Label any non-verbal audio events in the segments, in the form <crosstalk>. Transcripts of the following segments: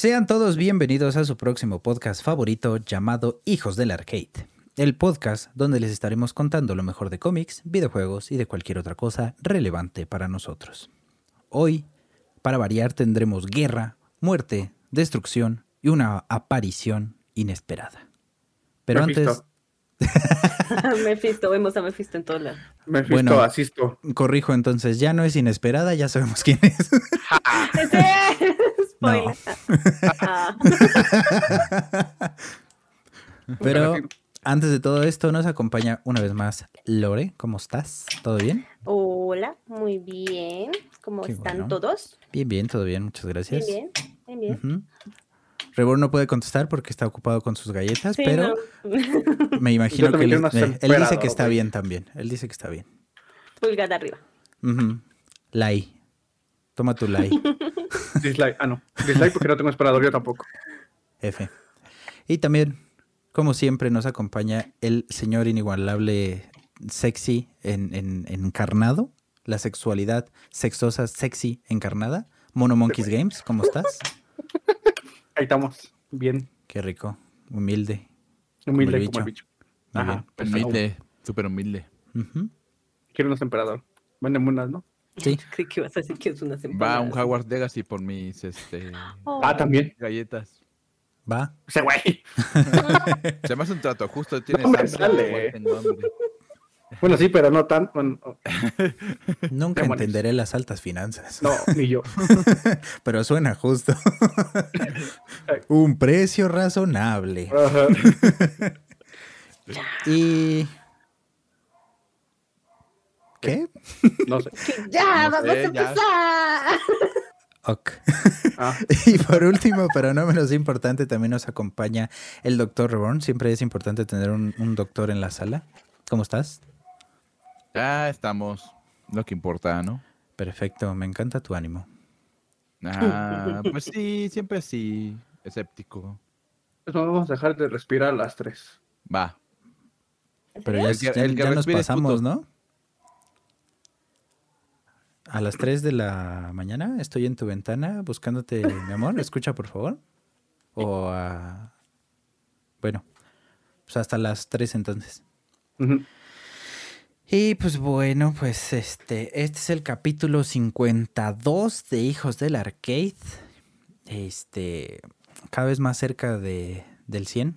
Sean todos bienvenidos a su próximo podcast favorito llamado Hijos del Arcade. El podcast donde les estaremos contando lo mejor de cómics, videojuegos y de cualquier otra cosa relevante para nosotros. Hoy, para variar, tendremos guerra, muerte, destrucción y una aparición inesperada. Pero Mephisto. antes, <laughs> Mephisto, vemos a Mephisto en todos lados. Me fisto, Bueno. asisto. corrijo entonces, ya no es inesperada, ya sabemos quién es. <laughs> Spoiler. Ah, <laughs> Pero antes de todo esto, nos acompaña una vez más Lore. ¿Cómo estás? ¿Todo bien? Hola, muy bien. ¿Cómo Qué están bueno. todos? Bien, bien, todo bien, muchas Bien, gracias. bien, bien. Reborn no puede contestar porque está ocupado con sus galletas, Sí, pero no. <laughs> me imagino que él, eh, él dice que está bien también. Él dice que está bien. Pulgar arriba. Ujú. Lai. Toma tu Lai. <laughs> Dislike. Ah, no. Dislike porque no tengo esperador yo tampoco. F. Y también, como siempre, nos acompaña el señor inigualable sexy en, en- encarnado. La sexualidad sexosa, sexy encarnada. Mono Monkeys Games, ¿cómo estás? Ahí estamos. Bien. Qué rico. Humilde. Humilde el como el bicho. Ajá. Humilde, súper humilde. Quiero unos emperador. Venden unas, ¿no? Sí. Creí que ibas a decir que es una Va un Howard Legacy por mis este, Oh. Ah, también. galletas. Va. Ese güey. <laughs> Se me hace un trato justo. Tienes me sale. hambre. <laughs> Bueno, sí, pero no tan. bueno, <laughs> Nunca Demonios. entenderé las altas finanzas. no, ni yo. Pero suena justo. Un precio razonable. Ajá. Y. ¿Qué? No sé. ¡Ya, No vamos sé, a ya. empezar! Ok. Ah, <laughs> Y por último, pero no menos importante, también nos acompaña el doctor Reborn. Siempre es importante tener un, un doctor en la sala. ¿Cómo estás? Ya estamos. Lo que importa, ¿no? Perfecto, me encanta tu ánimo. Ah, pues <laughs> sí, siempre sí. Escéptico. pues vamos a dejar de respirar a las tres. Va. Pero ya, El que- ya- el que ya nos pasamos, puto. ¿no? A las 3 de la mañana estoy en tu ventana buscándote, mi amor. Escucha, por favor. O a... Bueno, pues hasta las 3 entonces. Y pues bueno, pues este, este es el capítulo 52 de Hijos del Arcade. Este, cada vez más cerca de, del 100.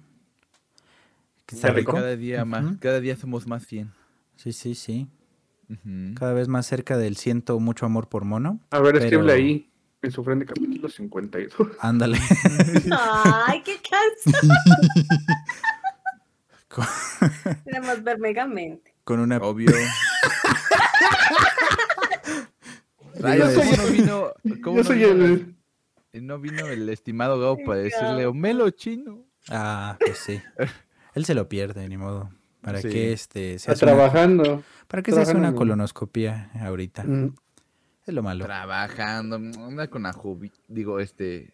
¿Qué está Qué rico. rico? Cada día más. Cada día somos más 100. Sí, sí, sí. Cada vez más cerca del ciento mucho amor por mono. A ver, Pero- escribe ahí. En su frente, capítulo 52. <laughs> Ándale. ¡Ay, qué <laughs> canso! con, Queremos ver megamente. con una... Obvio. <laughs> Rayos, Yo ¿cómo soy- no vino? ¿Cómo Yo no soy vino el. No vino el estimado Gabo para decirle. Homelo chino. Ah, pues sí. Él se lo pierde, ni modo. ¿Para Sí. qué este, se Está hace una, trabajando. ¿para qué se hace una colonoscopia ahorita? Mm. Es lo malo. Trabajando, anda con la jubi, digo, este,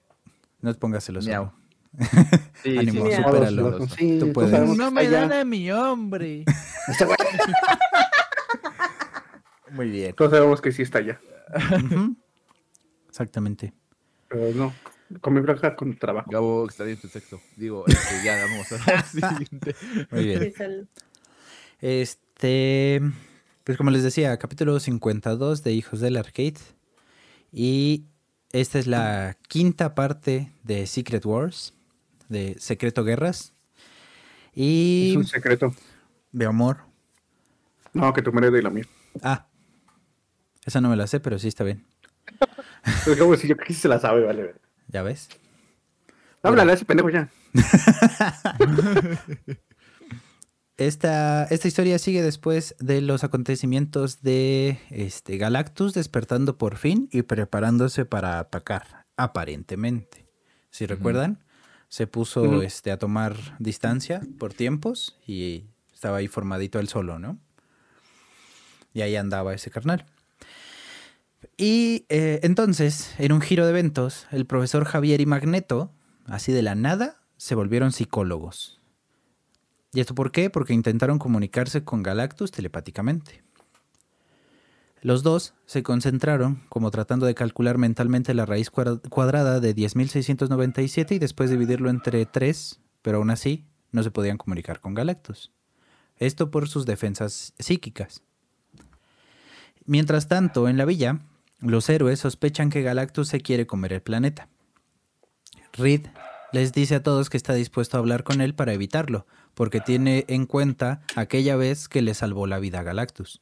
No te pongas celoso. miau. <laughs> Sí, Ánimo, sí, sí, supéralo. Sí, Tú puedes. No que me dan a mi hombre. <laughs> Güey. Muy bien. Todos sabemos que sí está allá. Exactamente. Pero no. Con mi franja con trabajo. Gabo tu sexo. Digo, este, ya vamos a la <laughs> siguiente. Muy bien. Este, pues como les decía, capítulo 52 de Hijos del Arcade. Y esta es la quinta parte de Secret Wars, de Secreto Guerras. Es Y un secreto. de amor. No, que tu marido y la mía. Ah, esa no me la sé, pero sí está bien. Es como si yo que se la sabe, vale. ¿Ya ves? Háblale a ese pendejo ya. <laughs> Esta, esta historia sigue después de los acontecimientos de este, Galactus despertando por fin y preparándose para atacar, aparentemente. Si recuerdan, se puso este, a tomar distancia por tiempos y estaba ahí formadito él solo, ¿no? Y ahí andaba ese carnal. Y eh, entonces, en un giro de eventos, el profesor Javier y Magneto, así de la nada, se volvieron psicólogos. ¿Y esto por qué? Porque intentaron comunicarse con Galactus telepáticamente. Los dos se concentraron como tratando de calcular mentalmente la raíz cuadra- cuadrada de 10.697 y después dividirlo entre 3, pero aún así no se podían comunicar con Galactus. Esto por sus defensas psíquicas. Mientras tanto, en la villa, los héroes sospechan que Galactus se quiere comer el planeta. Reed les dice a todos que está dispuesto a hablar con él para evitarlo, porque tiene en cuenta aquella vez que le salvó la vida a Galactus.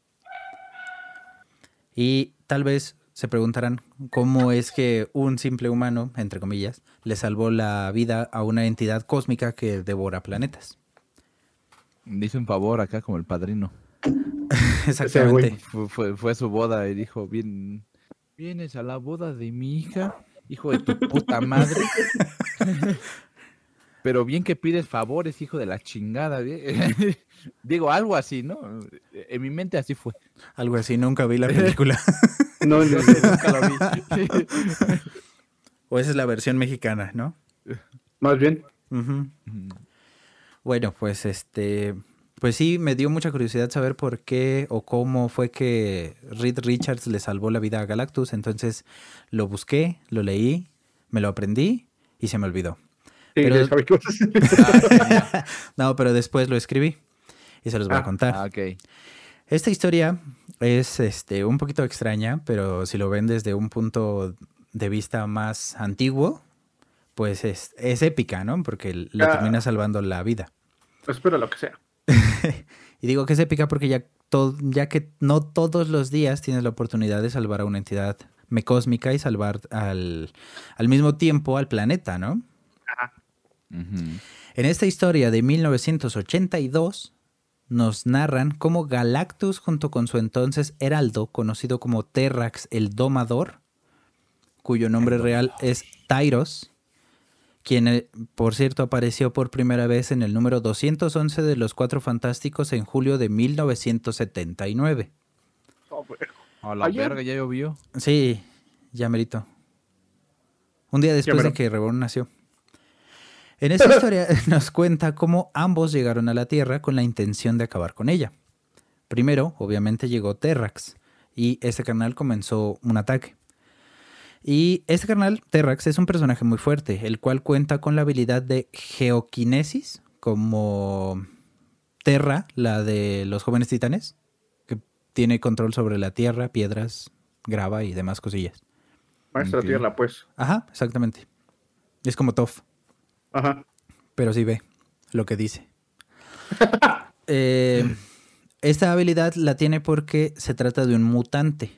Y tal vez se preguntarán cómo es que un simple humano, entre comillas, le salvó la vida a una entidad cósmica que devora planetas. Hizo un favor acá como el padrino. <laughs> Exactamente. Fue, fue, fue a su boda y dijo, Bien, ¿vienes a la boda de mi hija? Hijo de tu puta madre. <laughs> Pero bien que pides favores, hijo de la chingada. <laughs> Digo, algo así, ¿no? En mi mente así fue. Algo así, nunca vi la película. <laughs> No, no, nunca lo vi. o esa es la versión mexicana, ¿no? más bien. Bueno, pues este, pues sí, me dio mucha curiosidad saber por qué o cómo fue que Reed Richards le salvó la vida a Galactus. Entonces lo busqué, lo leí, me lo aprendí y se me olvidó. Sí, Pero- ya sabes qué vas a hacer. <laughs> No, pero después lo escribí y se los voy a Ah, contar. Ah, ok. Esta historia es este, un poquito extraña, pero si lo ven desde un punto de vista más antiguo, pues es, es épica, ¿no? Porque le Ah. termina salvando la vida. Espero lo que sea. <laughs> Y digo que es épica porque ya, to- ya que no todos los días tienes la oportunidad de salvar a una entidad mecósmica y salvar al, al mismo tiempo al planeta, ¿no? En esta historia de 1982 nos narran cómo Galactus junto con su entonces heraldo, conocido como Terrax el Domador, cuyo nombre real es Tyros, quien eh, por cierto apareció por primera vez en el número 211 de los Cuatro Fantásticos en julio de 1979. Oh, güey. A la Ayer. verga, ya llovió. Sí, ya merito. Un día después de que Reborn nació. En esta historia <laughs> nos cuenta cómo ambos llegaron a la Tierra con la intención de acabar con ella. Primero, obviamente, llegó Terrax y este carnal comenzó un ataque. Y este carnal, Terrax, es un personaje muy fuerte, el cual cuenta con la habilidad de geoquinesis, como Terra, la de los jóvenes titanes, que tiene control sobre la tierra, piedras, grava y demás cosillas. Maestra Ok. tierra, pues. Ajá, exactamente. Es como Toff, Ajá. pero sí ve lo que dice. <laughs> Eh, esta habilidad la tiene porque se trata de un mutante.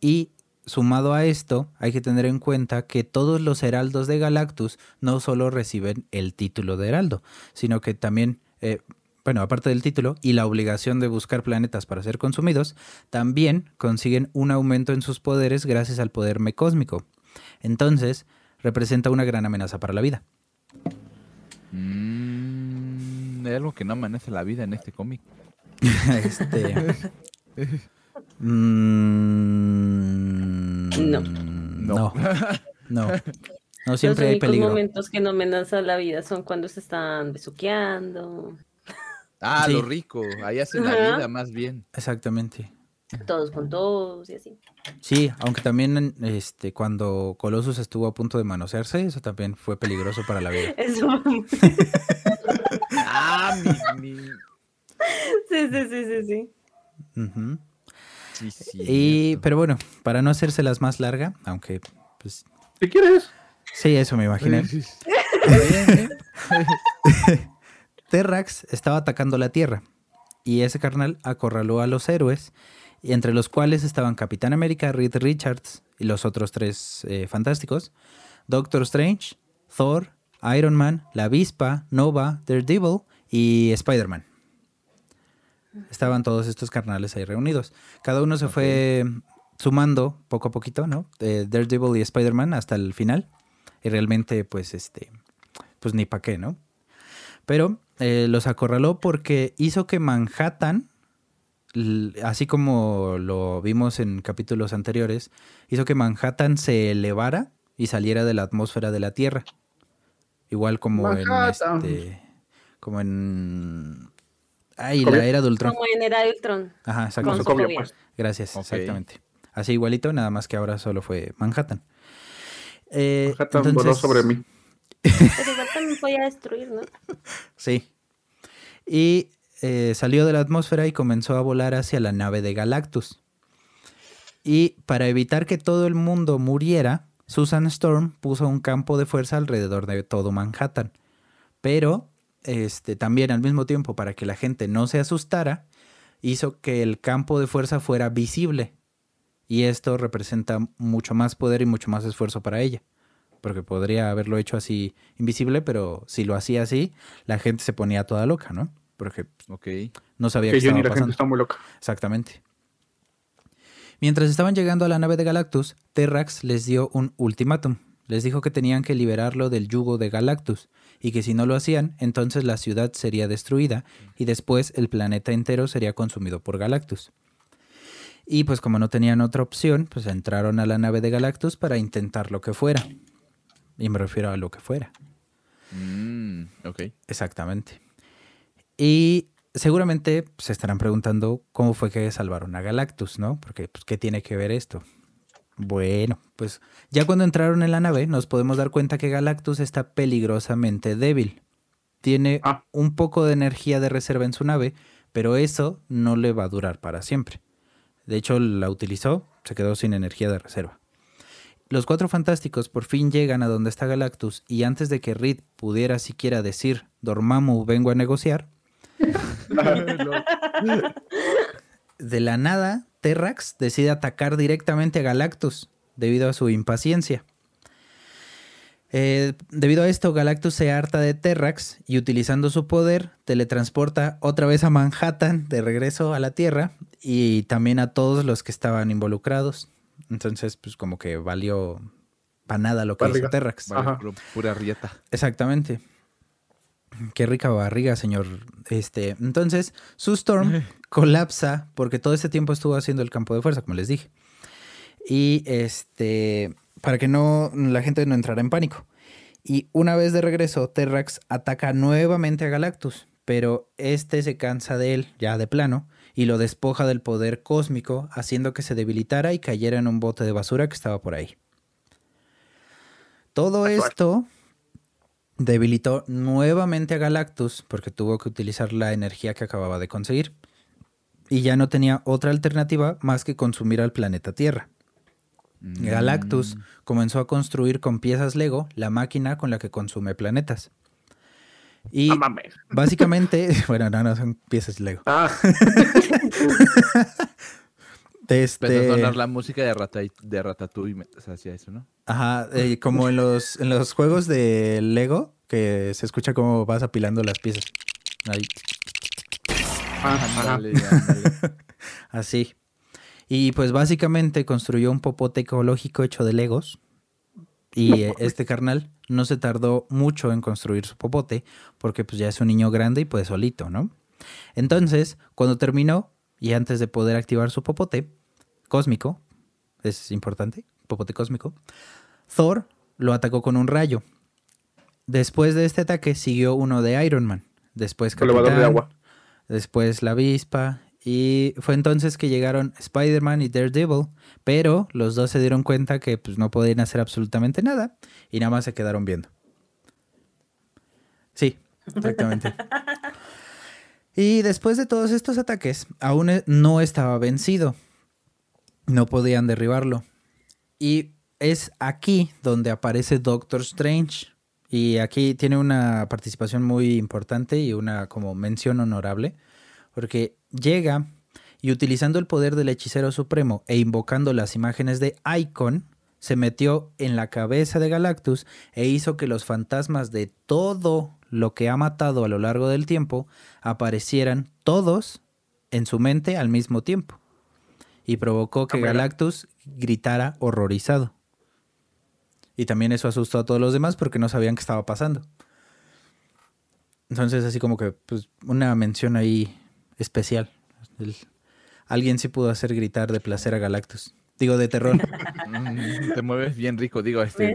Y sumado a esto, hay que tener en cuenta que todos los heraldos de Galactus no solo reciben el título de heraldo, sino que también, eh, bueno, aparte del título y la obligación de buscar planetas para ser consumidos, también consiguen un aumento en sus poderes gracias al poder mecósmico. Entonces, representa una gran amenaza para la vida. Mm, hay algo que no amanece la vida en este cómic. <laughs> este. mm, No. No. No. <laughs> No, siempre Los hay peligro. momentos que no amenazan la vida son cuando se están besuqueando, Ah, Sí. lo rico. Ahí hacen la vida más bien. Exactamente. todos con todos y así. Sí, aunque también este, cuando Colossus estuvo a punto de manosearse, eso también fue peligroso para la vida. <laughs> Eso. <laughs> Ah, mi, mi- sí, sí, sí, sí, sí. Sí, sí. Y, pero bueno, para no hacérselas más larga, aunque, pues, Si quieres. sí, eso me imaginé. <laughs> Terrax estaba atacando la Tierra y ese carnal acorraló a los héroes, y entre los cuales estaban Capitán América, Reed Richards y los otros tres eh, fantásticos, Doctor Strange, Thor, Iron Man, la Avispa, Nova, Daredevil y Spider-Man. Estaban todos estos carnales ahí reunidos. Cada uno se fue sumando poco a poquito, ¿no? Eh, Daredevil y Spider-Man hasta el final. Y realmente, pues, este, pues ni pa' qué, ¿no? Pero eh, los acorraló porque hizo que Manhattan, así como lo vimos en capítulos anteriores, hizo que Manhattan se elevara y saliera de la atmósfera de la Tierra. Igual como en este. Como en. Ay, la era de Ultron. Como en Era de Ultron. Ajá, exacto. Con Sokovia, Sokovia. pues. Gracias, exactamente. Así igualito, nada más que ahora solo fue Manhattan. Eh, Manhattan voló sobre mí. Pero igual también podía destruir, ¿no? <laughs> Sí. Y eh, salió de la atmósfera y comenzó a volar hacia la nave de Galactus. Y para evitar que todo el mundo muriera, Susan Storm puso un campo de fuerza alrededor de todo Manhattan. Pero este, también al mismo tiempo, para que la gente no se asustara, hizo que el campo de fuerza fuera visible. Y esto representa mucho más poder y mucho más esfuerzo para ella. Porque podría haberlo hecho así invisible, pero si lo hacía así, la gente se ponía toda loca, ¿no? Porque no sabía Que qué yo ni estaba la gente pasando. está muy loca. Exactamente. Mientras estaban llegando a la nave de Galactus, Terrax les dio un ultimátum. Les dijo que tenían que liberarlo del yugo de Galactus y que si no lo hacían, entonces la ciudad sería destruida y después el planeta entero sería consumido por Galactus. Y pues como no tenían otra opción, pues entraron a la nave de Galactus para intentar lo que fuera. Y me refiero a lo que fuera. Mm, ok. Exactamente. Y seguramente se estarán preguntando cómo fue que salvaron a Galactus, ¿no? Porque, pues, ¿qué tiene que ver esto? Bueno, pues ya cuando entraron en la nave nos podemos dar cuenta que Galactus está peligrosamente débil. Tiene Ah. un poco de energía de reserva en su nave, pero eso no le va a durar para siempre. De hecho, la utilizó, se quedó sin energía de reserva. Los cuatro fantásticos por fin llegan a donde está Galactus y antes de que Reed pudiera siquiera decir Dormammu vengo a negociar, <laughs> de la nada Terrax decide atacar directamente a Galactus debido a su impaciencia. Eh, debido a esto, Galactus se harta de Terrax y utilizando su poder teletransporta otra vez a Manhattan de regreso a la Tierra y también a todos los que estaban involucrados. Entonces, pues como que valió para nada lo que Barriga. hizo Terrax. Vale, pura rieta. Exactamente. Qué rica barriga, señor. Este, entonces, su Storm colapsa porque todo este tiempo estuvo haciendo el campo de fuerza, como les dije. Y este, para que no la gente no entrara en pánico. Y una vez de regreso, Terrax ataca nuevamente a Galactus, pero este se cansa de él, ya de plano, y lo despoja del poder cósmico, haciendo que se debilitara y cayera en un bote de basura que estaba por ahí. Todo esto debilitó nuevamente a Galactus porque tuvo que utilizar la energía que acababa de conseguir. Y ya no tenía otra alternativa más que consumir al planeta Tierra. Mm. Galactus comenzó a construir con piezas Lego la máquina con la que consume planetas. Y básicamente, <laughs> <laughs> bueno, no, no son piezas Lego. Ah, <laughs> Este, Empezó a sonar la música de, Rata, de Ratatouille mientras hacía eso, ¿no? Ajá, eh, como en los, en los juegos de Lego, que se escucha cómo vas apilando las piezas. Ahí, ah, <laughs> ajá. Así. Y pues básicamente construyó un popote ecológico hecho de Legos. Y eh, este carnal no se tardó mucho en construir su popote, porque pues ya es un niño grande y pues solito, ¿no? Entonces, cuando terminó, y antes de poder activar su popote cósmico, es importante, popote cósmico, Thor lo atacó con un rayo. Después de este ataque siguió uno de Iron Man, después Elevador de Capitán, agua. después la avispa, y fue entonces que llegaron Spider-Man y Daredevil, pero los dos se dieron cuenta que pues, no podían hacer absolutamente nada y nada más se quedaron viendo. Sí, exactamente. <laughs> y después de todos estos ataques, aún e- no estaba vencido. No podían derribarlo. Y es aquí donde aparece Doctor Strange. Y aquí tiene una participación muy importante y una como mención honorable. Porque llega y utilizando el poder del hechicero supremo e invocando las imágenes de Icon, se metió en la cabeza de Galactus e hizo que los fantasmas de todo lo que ha matado a lo largo del tiempo aparecieran todos en su mente al mismo tiempo. Y provocó que. Galactus gritara horrorizado. Y también eso asustó a todos los demás porque no sabían qué estaba pasando. Entonces, así como que, pues, una mención ahí especial. El- alguien sí pudo hacer gritar de placer a Galactus. Digo, de terror. <laughs> Mm, Te mueves bien rico, digo, este,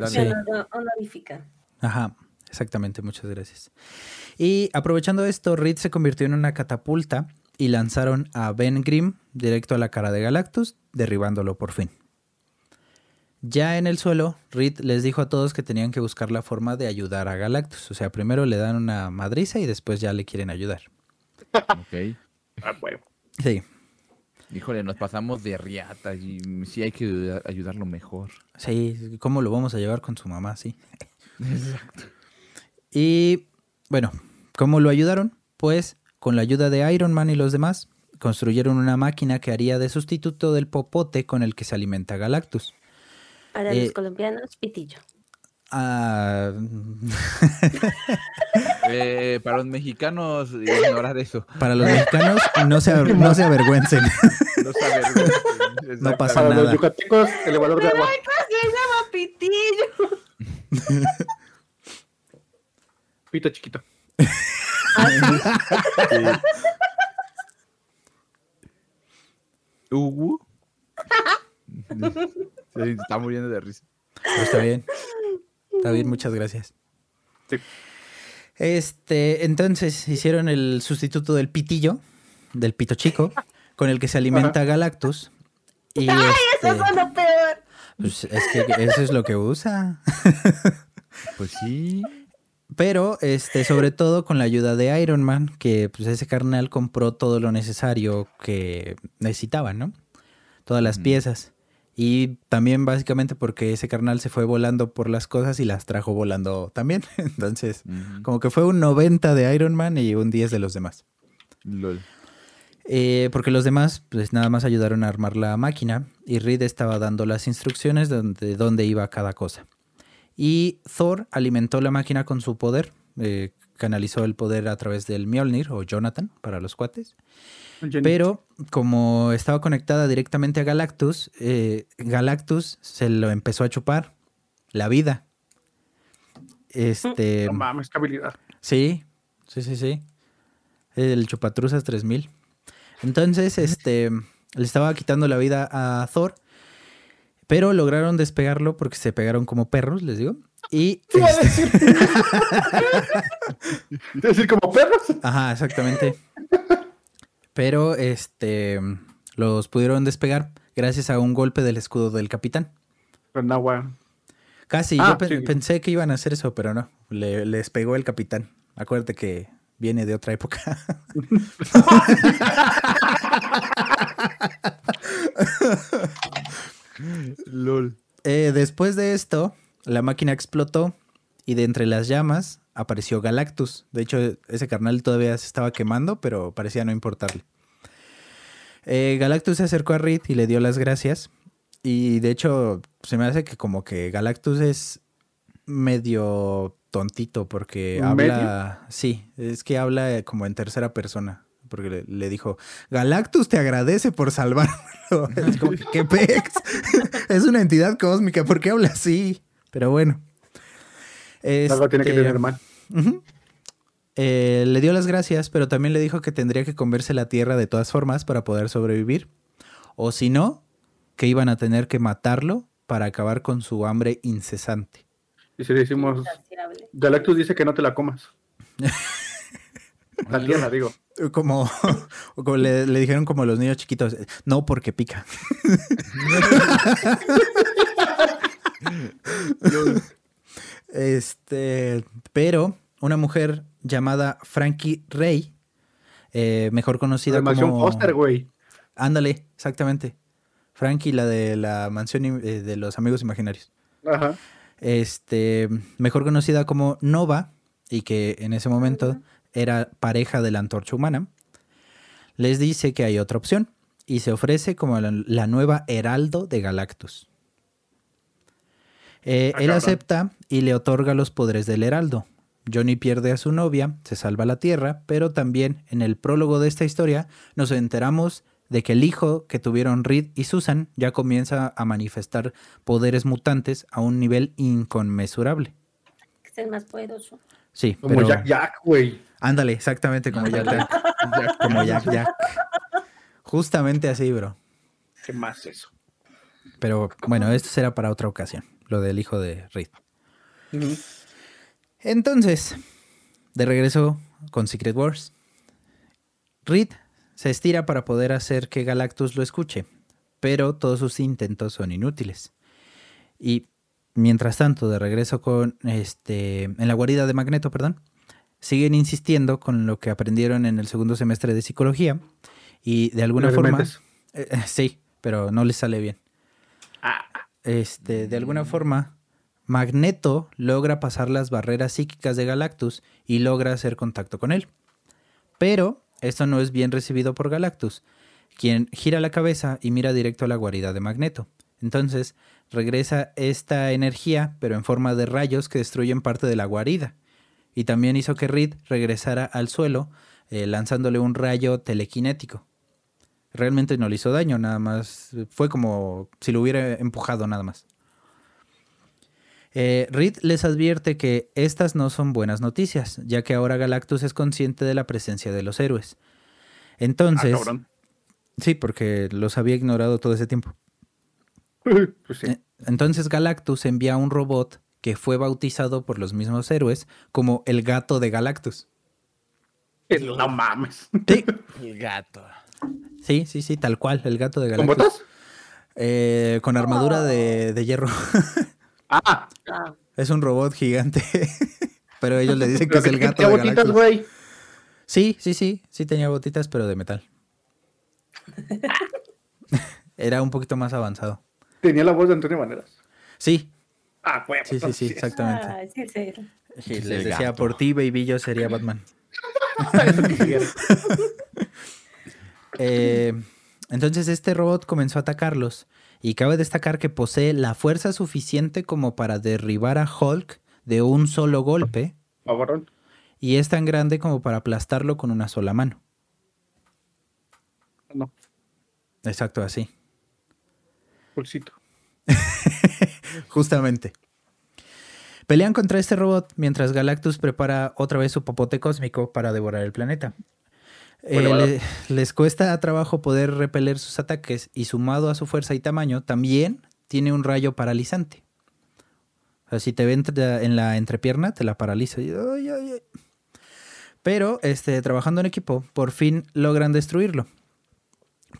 honorífica. Ajá, exactamente, muchas gracias. Y aprovechando esto, Reed se convirtió en una catapulta y lanzaron a Ben Grimm directo a la cara de Galactus, derribándolo por fin. Ya en el suelo, Reed les dijo a todos que tenían que buscar la forma de ayudar a Galactus. O sea, primero le dan una madriza y después ya le quieren ayudar. Ok. Ah, bueno. Sí, Híjole, nos pasamos de riata y sí hay que ayudar- ayudarlo mejor. sí, ¿cómo lo vamos a llevar con su mamá? Sí. <laughs> Y bueno, ¿cómo lo ayudaron? Pues con la ayuda de Iron Man y los demás, construyeron una máquina que haría de sustituto del popote con el que se alimenta Galactus. Para Eh, los colombianos, pitillo. Ah, <laughs> Eh, para los mexicanos, ignorar eso. para los mexicanos, no se, aver- no se avergüencen. <laughs> No, saber, No pasa Para nada. los yucatecos, el valor de agua. Se llama pitillo. <laughs> Pito chiquito. Hugo. Se está muriendo de risa. Pero está bien. Está bien, muchas gracias. Sí. Este, entonces hicieron el sustituto del pitillo, del pito chico, con el que se alimenta Galactus. Y <laughs> Eso este, fue lo peor. pues es que eso es lo que usa. Pues sí. Pero, este, sobre <laughs> todo con la ayuda de Iron Man, que pues ese carnal compró todo lo necesario que necesitaban, ¿no? Todas las piezas. Y también básicamente porque ese carnal se fue volando por las cosas y las trajo volando también. <laughs> Entonces, como que fue un 90 de Iron Man y un 10 de los demás. Lol. Eh, porque los demás, pues nada más ayudaron a armar la máquina y Reed estaba dando las instrucciones de dónde iba cada cosa. Y Thor alimentó la máquina con su poder, eh, canalizó el poder a través del Mjolnir o Jonathan para los cuates. Pero como estaba conectada directamente a Galactus, eh, Galactus se lo empezó a chupar la vida. Este, No mames, qué habilidad. Sí, sí, sí, sí. El Chupatruzas 3000. Entonces, este, le estaba quitando la vida a Thor, pero lograron despegarlo porque se pegaron como perros, les digo. Y, ¿Qué iba a este, decir? <laughs> ¿Es decir, como perros? ajá, exactamente. Pero, este, los pudieron despegar gracias a un golpe del escudo del capitán. Con agua. Casi, Ah, yo pe- sí. pensé que iban a hacer eso, pero no. Le, les pegó el capitán. Acuérdate que viene de otra época. <laughs> <laughs> Lol. Eh, después de esto, la máquina explotó y de entre las llamas apareció Galactus. De hecho, ese carnal todavía se estaba quemando, pero parecía no importarle. Eh, Galactus se acercó a Reed y le dio las gracias. Y de hecho, se me hace que como que Galactus es medio tontito porque ¿Medio? habla... Sí, es que habla como en tercera persona. Porque le, le dijo, Galactus te agradece por salvarlo. <laughs> Es como, ¿qué pex? <laughs> es una entidad cósmica, ¿por qué habla así? Pero bueno. Algo tiene que Este, tener mal. Eh, le dio las gracias, pero también le dijo que tendría que comerse la tierra de todas formas para poder sobrevivir. O si no, que iban a tener que matarlo para acabar con su hambre incesante. Y si le decimos. Galactus dice que no te la comas. <laughs> La tierra, digo. Como, <laughs> como le, le dijeron como los niños chiquitos, no porque pica. <laughs> Este, pero una mujer llamada Frankie Rey, eh, mejor conocida La mansión como... Foster, güey. Ándale, exactamente. Frankie, la de la mansión eh, de los amigos imaginarios. Ajá. Este, mejor conocida como Nova, y que en ese momento era pareja de la antorcha humana, les dice que hay otra opción y se ofrece como la, la nueva Heraldo de Galactus. Eh, Ah, él acepta y le otorga los poderes del Heraldo. Johnny pierde a su novia, se salva la Tierra, pero también en el prólogo de esta historia nos enteramos de que el hijo que tuvieron Reed y Susan ya comienza a manifestar poderes mutantes a un nivel inconmensurable. Es el más poderoso. Sí, Como pero Jack Jack, güey. ándale, exactamente como Jack Jack. <laughs> como Jack Jack. Justamente así, bro. ¿Qué más eso? Pero bueno, esto será para otra ocasión, lo del hijo de Reed. Entonces, de regreso con Secret Wars, Reed se estira para poder hacer que Galactus lo escuche, pero todos sus intentos son inútiles. Y mientras tanto, de regreso con este en la guarida de Magneto, perdón, siguen insistiendo con lo que aprendieron en el segundo semestre de psicología y de alguna forma eh, eh, <laughs> sí, pero no les sale bien. Este, de alguna forma, Magneto logra pasar las barreras psíquicas de Galactus y logra hacer contacto con él. Pero esto no es bien recibido por Galactus, quien gira la cabeza y mira directo a la guarida de Magneto. Entonces, regresa esta energía, pero en forma de rayos que destruyen parte de la guarida. Y también hizo que Reed regresara al suelo, eh, lanzándole un rayo telequinético realmente no le hizo daño, nada más fue como si lo hubiera empujado nada más. Eh, Reed les advierte que estas no son buenas noticias, ya que ahora Galactus es consciente de la presencia de los héroes. Ah, Entonces, cabrón. sí, porque los había ignorado todo ese tiempo. <laughs> Pues sí. Eh, Entonces Galactus envía un robot que fue bautizado por los mismos héroes como el gato de Galactus. No mames. Sí, <laughs> El gato. sí, sí, sí, tal cual, el gato de ¿Con Galactus. botas? Eh, con armadura de, de hierro. Ah, <laughs> Ah, Es un robot gigante. Pero ellos le dicen que es el gato tenía de botitas, Galactus. güey. Sí, sí, sí. Sí tenía botitas, pero de metal. Era un poquito más avanzado. Tenía la voz de Antonio Maneras. Sí, Ah, güey. sí, sí, sí, exactamente. ay, sí, sí. Sí, Es les decía, gato. por ti, baby, yo sería Batman. <laughs> Eh, entonces este robot comenzó a atacarlos. Y cabe destacar que posee la fuerza suficiente como para derribar a Hulk de un solo golpe. Y es tan grande como para aplastarlo con una sola mano. No, Exacto, así. Pulsito. <laughs> Justamente. Pelean contra este robot mientras Galactus prepara otra vez su popote cósmico para devorar el planeta. Eh, Bueno, le- les cuesta trabajo poder repeler sus ataques y sumado a su fuerza y tamaño, también tiene un rayo paralizante. O sea, si te ven en la entrepierna, te la paraliza. y- ay, ay, ay. Pero, este, trabajando en equipo, por fin logran destruirlo.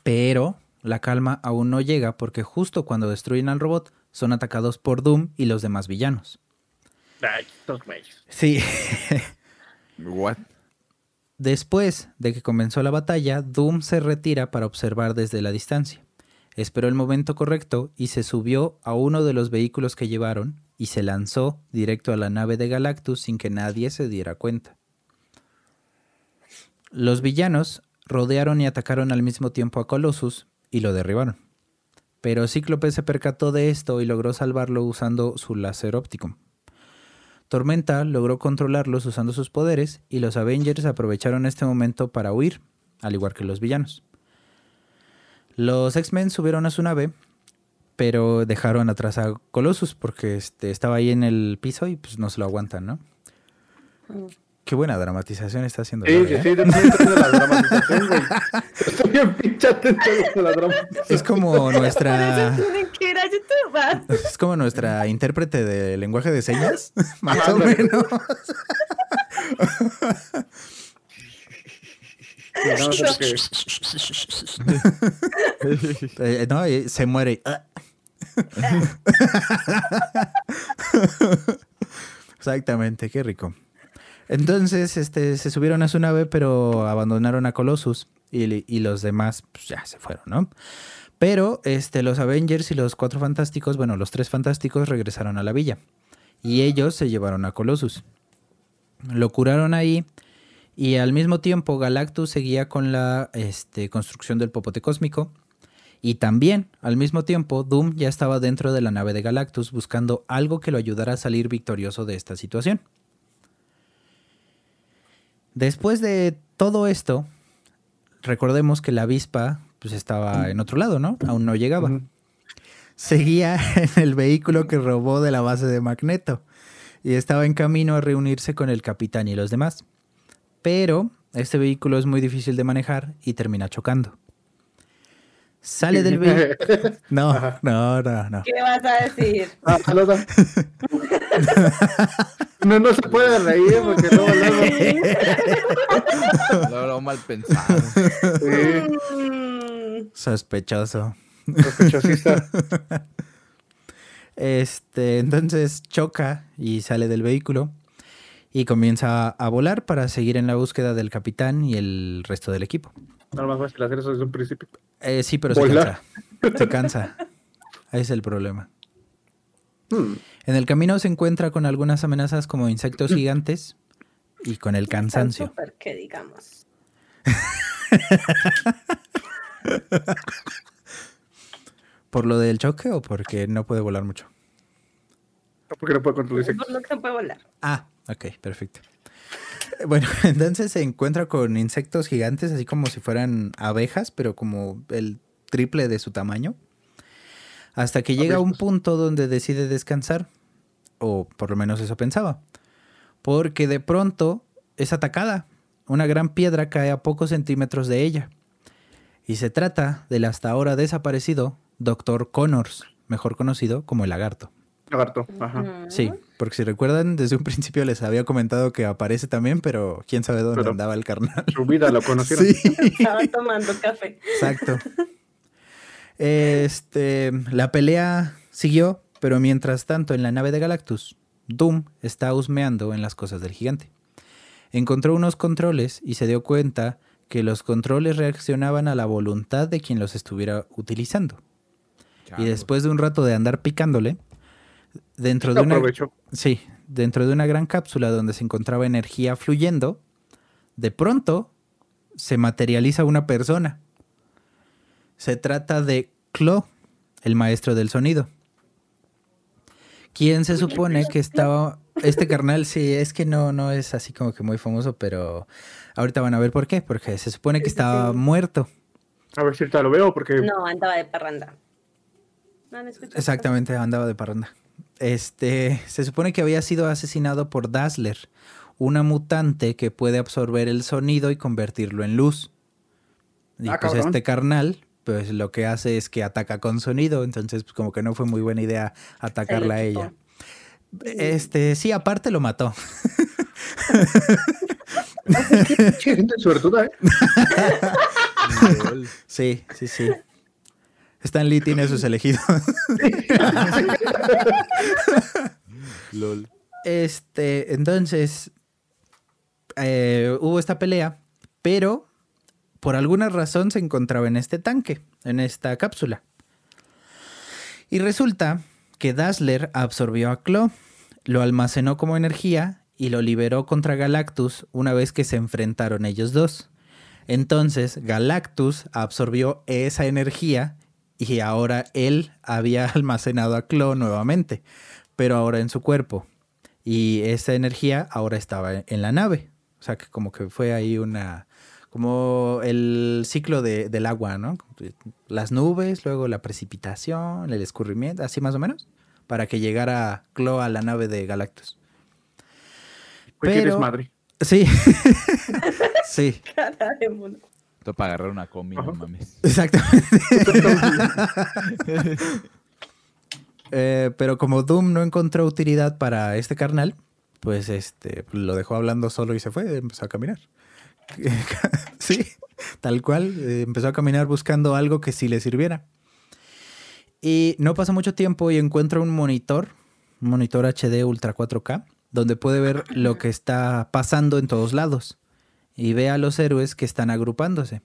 Pero la calma aún no llega porque justo cuando destruyen al robot, son atacados por Doom y los demás villanos. Ay, estos güeyes. Sí. <laughs> What? Después de que comenzó la batalla, Doom se retira para observar desde la distancia. Esperó el momento correcto y se subió a uno de los vehículos que llevaron y se lanzó directo a la nave de Galactus sin que nadie se diera cuenta. Los villanos rodearon y atacaron al mismo tiempo a Colossus y lo derribaron. Pero Cíclope se percató de esto y logró salvarlo usando su láser óptico. Tormenta logró controlarlos usando sus poderes y los Avengers aprovecharon este momento para huir, al igual que los villanos. Los X-Men subieron a su nave, pero dejaron atrás a Colossus porque este, estaba ahí en el piso y pues no se lo aguantan, ¿no? Qué buena dramatización está haciendo. Sí, ¿eh? sí, estoy la dramatización, güey. <laughs> Estoy bien a la dramatización. Es como Por eso nuestra tienen que ir a YouTube. es como nuestra intérprete de lenguaje de señas, <laughs> más o menos. <laughs> No. Eh, no, y se muere. Exactamente, qué rico. Entonces, este, se subieron a su nave, pero abandonaron a Colossus y, los demás pues, ya se fueron, ¿no? Pero este, los Avengers y los cuatro fantásticos, bueno, los tres fantásticos regresaron a la villa y ellos se llevaron a Colossus. Lo curaron ahí y al mismo tiempo Galactus seguía con la este, construcción del popote cósmico. Y también, al mismo tiempo, Doom ya estaba dentro de la nave de Galactus buscando algo que lo ayudara a salir victorioso de esta situación. Después de todo esto, recordemos que la avispa pues estaba en otro lado, ¿no? Aún no llegaba. Seguía <laughs> en el vehículo que robó de la base de Magneto y estaba en camino a reunirse con el capitán y los demás. Pero este vehículo es muy difícil de manejar y termina chocando. Sale del <laughs> vehículo. No, no, no, no. ¿Qué vas a decir? <laughs> <laughs> No, no se puede reír porque luego, luego. Lo, lo mal pensado. Sí, Sospechoso. sospechosista. <laughs> Este, entonces choca y sale del vehículo y comienza a volar para seguir en la búsqueda del capitán y el resto del equipo. Nada más fácil hacer eso desde un principio. Eh, sí, pero se cansa. Se cansa. Ese es el problema. Hmm. En el camino se encuentra con algunas amenazas como insectos gigantes y con el cansancio. súper que digamos. <laughs> ¿Por lo del choque o porque no puede volar mucho? Porque no puedo controlar Por lo que no puede volar. Ah, ok, perfecto. <laughs> Bueno, <laughs> entonces se encuentra con insectos gigantes, así como si fueran abejas, pero como el triple de su tamaño. Hasta que llega a un punto donde decide descansar, o por lo menos eso pensaba. Porque de pronto es atacada. Una gran piedra cae a pocos centímetros de ella. Y se trata del hasta ahora desaparecido Dr. Connors, mejor conocido como el lagarto. Lagarto. Ajá. Sí, porque si recuerdan, desde un principio les había comentado que aparece también, pero quién sabe dónde Pero- andaba el carnal. Su vida lo conocieron. <laughs> Sí, Estaba tomando café. exacto. Este, la pelea siguió, pero mientras tanto en la nave de Galactus, Doom está husmeando en las cosas del gigante. Encontró unos controles y se dio cuenta que los controles reaccionaban a la voluntad de quien los estuviera utilizando. Y después de un rato de andar picándole, dentro de una. Sí, dentro de una gran cápsula donde se encontraba energía fluyendo, de pronto se materializa una persona. Se trata de Clo, el maestro del sonido. Quien se supone que estaba. Este carnal, sí, es que no, no es así como que muy famoso, pero ahorita van a ver por qué. Porque se supone que estaba muerto. A ver si ahorita lo veo porque No, andaba de parranda. No, escuchas. Exactamente, andaba de parranda. Este, se supone que había sido asesinado por Dazzler, una mutante que puede absorber el sonido y convertirlo en luz. Y Ah, pues cabrón. este carnal, pues lo que hace es que ataca con sonido, entonces pues, como que no fue muy buena idea atacarla a ella. Este, sí, aparte lo mató. <laughs> Che, gente suertuda, ¿eh? <laughs> Sí, sí, sí. Stan Lee tiene sus elegidos. <laughs> Lol. Este, entonces, eh, hubo esta pelea, pero por alguna razón se encontraba en este tanque, en esta cápsula. Y resulta que Dazzler absorbió a Claw, lo almacenó como energía y lo liberó contra Galactus una vez que se enfrentaron ellos dos. Entonces Galactus absorbió esa energía y ahora él había <laughs> almacenado a Claw nuevamente, pero ahora en su cuerpo. Y esa energía ahora estaba en la nave. O sea que como que fue ahí una... Como el ciclo de- del agua, ¿no? Las nubes, luego la precipitación, el escurrimiento, así más o menos. Para que llegara Clo a la nave de Galactus. Pero- desmadre. Sí. <laughs> sí. Esto para agarrar una combi, no mames. exactamente. <laughs> Eh, pero como Doom no encontró utilidad para este carnal, pues este lo dejó hablando solo y se fue, empezó a caminar. <laughs> sí, tal cual, eh, empezó a caminar buscando algo que sí le sirviera. Y no pasa mucho tiempo y encuentra un monitor, un monitor HD Ultra 4K, donde puede ver lo que está pasando en todos lados y ve a los héroes que están agrupándose.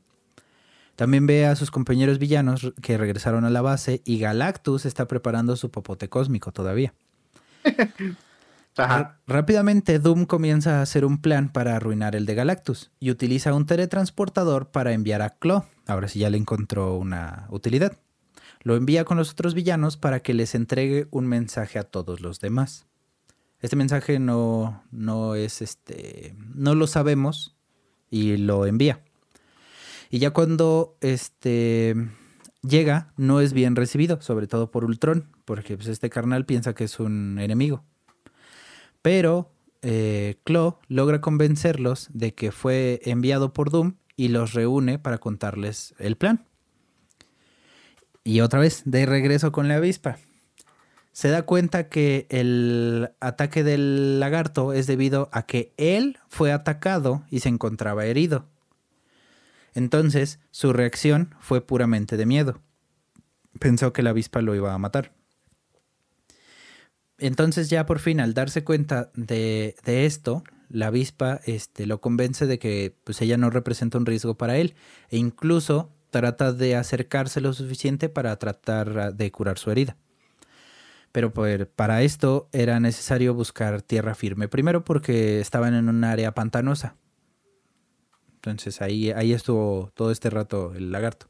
También ve a sus compañeros villanos que regresaron a la base y Galactus está preparando su popote cósmico todavía. <laughs> Rápidamente Doom comienza a hacer un plan para arruinar el de Galactus y utiliza un teletransportador para enviar a Claw. Ahora sí ya le encontró una utilidad. Lo envía con los otros villanos para que les entregue un mensaje a todos los demás. Este mensaje no, no es este. no lo sabemos y lo envía. Y ya cuando este llega, no es bien recibido, sobre todo por Ultron, porque pues, este carnal piensa que es un enemigo. Pero eh, logra convencerlos de que fue enviado por Doom y los reúne para contarles el plan. Y otra vez, de regreso con la avispa. se da cuenta que el ataque del lagarto es debido a que él fue atacado y se encontraba herido. Entonces, su reacción fue puramente de miedo. Pensó que la avispa lo iba a matar. Entonces ya por fin al darse cuenta de, de esto, la avispa este, lo convence de que pues, ella no representa un riesgo para él e incluso trata de acercarse lo suficiente para tratar de curar su herida. Pero pues, para esto era necesario buscar tierra firme. Primero porque estaban en un área pantanosa. Entonces ahí, ahí estuvo todo este rato el lagarto.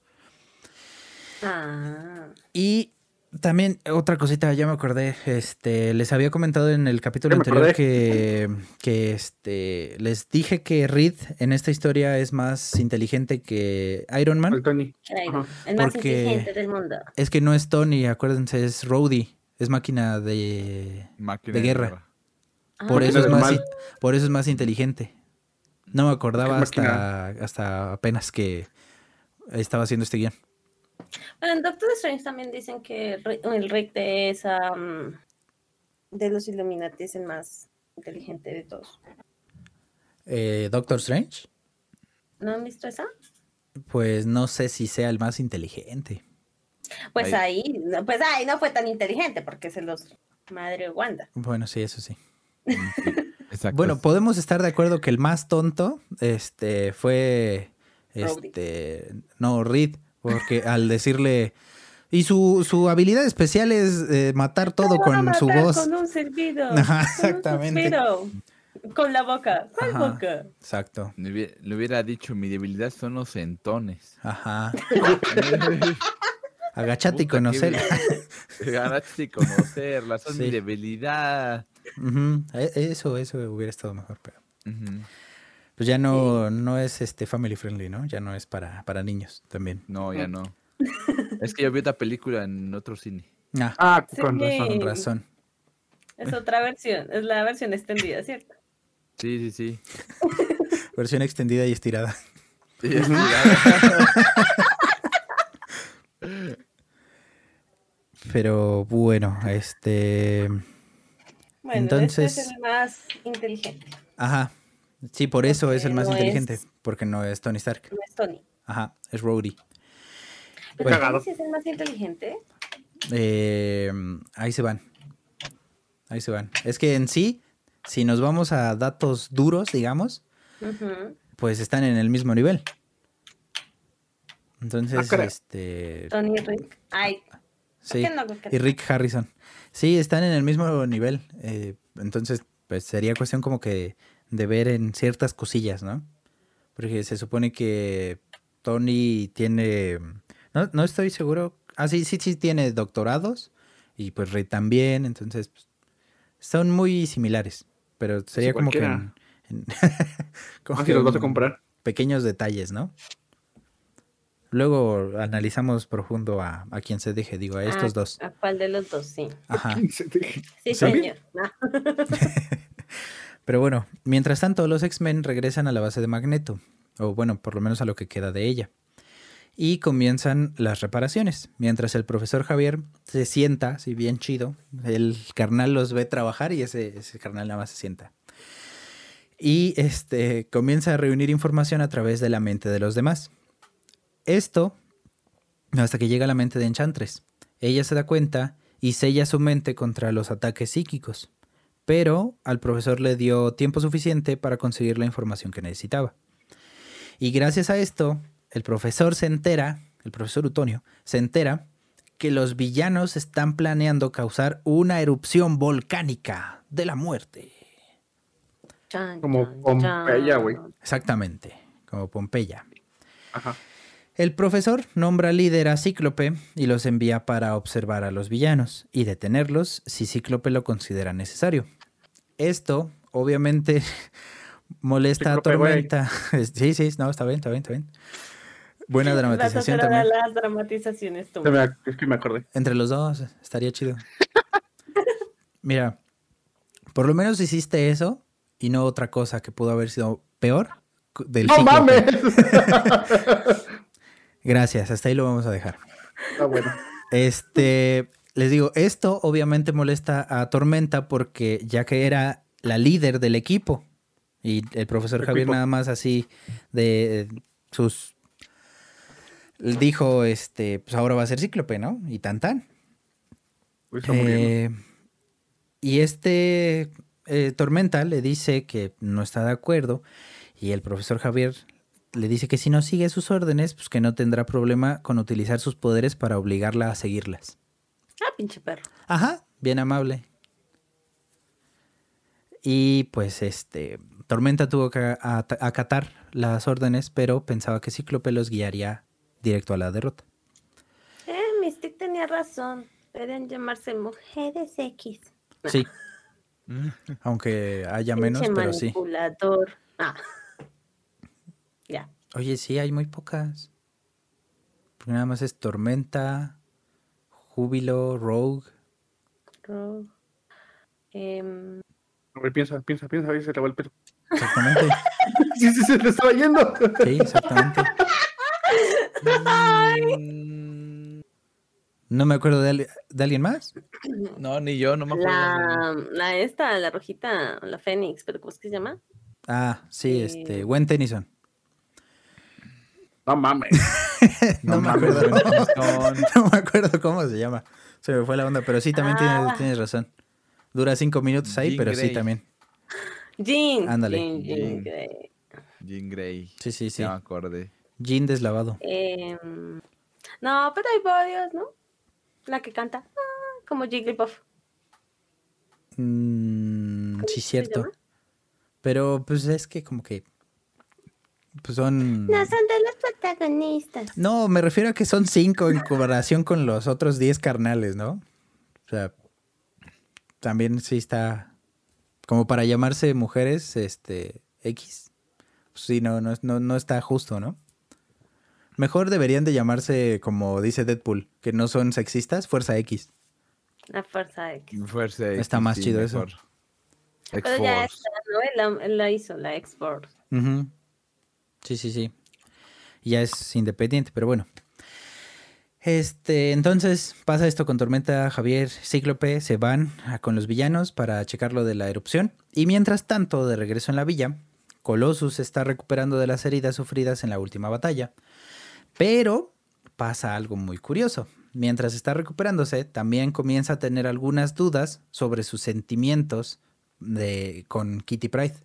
Ah. Y también otra cosita, ya me acordé, este, les había comentado en el capítulo anterior que, que este, les dije que Reed en esta historia es más inteligente que Iron El Man. Tony. Iron, Ajá. el más Porque- inteligente del mundo. Es que no es Tony, acuérdense, es Rhodey, es máquina de, Máquina de guerra. Ah, Por eso, es más, por eso es más inteligente. No me acordaba Es hasta, hasta apenas que estaba haciendo este guion. Bueno, en Doctor Strange también dicen que Ri- el Rick de esa mm, de los Illuminati es el más inteligente de todos. Eh, Doctor Strange, ¿No han visto esa? pues no sé si sea el más inteligente. Pues Ahí. ahí, no, pues ahí no fue tan inteligente porque se los madre Wanda. Bueno, sí, eso sí. <laughs> Exacto. Bueno, podemos estar de acuerdo que el más tonto este, fue este, no, Reed, porque al decirle... Y su, su habilidad especial es eh, matar todo con su voz. Con un silbido. Ajá, con un exactamente. Con la boca. ¿Cuál Ajá. boca? Exacto. Le hubiera, le hubiera dicho, mi debilidad son los centones. Ajá. <laughs> Agachate y conocer. Ganaste y conocerla, son Sí. mi debilidad. E- Eso, eso hubiera estado mejor, pero Ujú. Pues ya no, no es este family friendly, ¿no? Ya no es para, para niños también. No, ya no. <laughs> es que yo vi otra película en otro cine. Ah, Ah, Sí. con razón. con razón. Es otra versión, es la versión extendida, ¿cierto? Sí, sí, sí. <laughs> Versión extendida y estirada. Sí, es tirada. <laughs> Pero bueno, este. Bueno, Entonces- este es el más inteligente. Ajá. Sí, por eso es el más no inteligente. es- Porque no es Tony Stark. No es Tony. Ajá, es Rhodey. Pero Bueno. Tony sí es el más inteligente. Eh, ahí se van. Ahí se van. Es que en sí, si nos vamos a datos duros, digamos, pues están en el mismo nivel. Entonces, Ah, este. Tony y Rick. Ay, Sí. qué no? Y Rick Harrison. Sí, están en el mismo nivel. eh, entonces, pues sería cuestión como que de ver en ciertas cosillas, ¿no? Porque se supone que Tony tiene. No, no estoy seguro. Ah, sí, sí, sí, tiene doctorados. Y pues Rick también. Entonces, pues, son muy similares. Pero sería como que. en- en- <laughs> como Ah, que si los vas a comprar. Pequeños detalles, ¿no? Luego analizamos profundo a, a quien se deje, digo, a estos Ah, dos. ¿A cuál de los dos? Sí. Ajá. Sí, ¿Sí? señor. Ah, <laughs> <laughs> Pero bueno, mientras tanto, los X-Men regresan a la base de Magneto, o bueno, por lo menos a lo que queda de ella. Y comienzan las reparaciones, mientras el profesor Javier se sienta, si bien chido, el carnal los ve trabajar y ese, carnal nada más se sienta. Y este comienza a reunir información a través de la mente de los demás. Esto hasta que llega a la mente de Enchantress. Ella se da cuenta y sella su mente contra los ataques psíquicos pero al profesor le dio tiempo suficiente para conseguir la información que necesitaba. Y gracias a esto, el profesor se entera, el profesor Utonio, se entera que los villanos están planeando causar una erupción volcánica de la muerte. Como Pompeya, güey. Exactamente, como Pompeya. Ajá. El profesor nombra líder a Cíclope y los envía para observar a los villanos y detenerlos si Cíclope lo considera necesario. Esto, obviamente, <laughs> molesta a. Tormenta. <laughs> Sí, sí, no, está bien, está bien, está bien. Buena <laughs> Vas a dramatización hacer también. las dramatizaciones tú. Es que me acordé. Entre los dos, estaría chido. Mira, por lo menos hiciste eso y no otra cosa que pudo haber sido peor del ¡No mames! Gracias, hasta ahí lo vamos a dejar. Está bueno. Este, les digo, esto obviamente molesta a Tormenta porque ya que era la líder del equipo y el profesor Javier Equipo. nada más así de sus dijo este pues ahora va a ser cíclope, ¿no? Y tan tan. Uy. Eh, y este eh, Tormenta le dice que no está de acuerdo y el profesor Javier le dice que si no sigue sus órdenes, pues que no tendrá problema con utilizar sus poderes para obligarla a seguirlas. Ah, pinche perro. Ajá, bien amable. Y pues este, Tormenta tuvo que acatar las órdenes, pero pensaba que Cíclope los guiaría directo a la derrota. Eh, Mystic tenía razón. Deben llamarse mujeres X. Sí. <laughs> Aunque haya menos, Pinche pero sí. manipulador. Ah. Ya. Oye, sí, hay muy pocas. Porque nada más es Tormenta, Júbilo, Rogue. Ro- Em, A ver, piensa, piensa, piensa, ahí se te va el pelo. Exactamente. <laughs> Sí, sí, se le estaba yendo. Sí, exactamente. Mm, No me acuerdo de, al- de alguien más. <clears throat> No, ni yo, no me acuerdo. la, la esta, la rojita, la Fénix, pero ¿cómo es que se llama? Ah, sí, Eh. este, Gwen Tennyson. No mames. <laughs> <laughs> No, No me acuerdo. <laughs> No me acuerdo cómo se llama. Se me fue la onda, pero sí, también tienes, Ah. tienes razón. Dura cinco minutos ahí, Jean pero sí, Grey. también. Jean. Ándale. Jean, Jean Jean. Grey. Jean Grey. Sí, sí, sí. Ya me acordé. Jean deslavado. Em, no, pero hay varios, ¿no? La que canta. Ah, como Jigglypuff. Mm, ¿Cómo sí, cierto. Pero pues es que como que... Pues son... No son de los protagonistas. No, me refiero a que son cinco en comparación con los otros diez carnales, ¿no? O sea, también sí está como para llamarse mujeres, este, X. Pues sí, no, no, no, no está justo, ¿no? Mejor deberían de llamarse, como dice Deadpool, que no son sexistas, Fuerza X. La fuerza X. Fuerza Está X, más sí, chido eso. Pero ya X-Force. está, ¿no? Él la, la hizo, la X-Force. Sí, sí, sí. Ya es independiente, pero bueno. Este, entonces pasa esto con Tormenta, Javier, Cíclope, se van con los villanos para checar lo de la erupción. Y mientras tanto, de regreso en la villa, Colossus está recuperando de las heridas sufridas en la última batalla. Pero pasa algo muy curioso. Mientras está recuperándose, también comienza a tener algunas dudas sobre sus sentimientos de, con Kitty Pride.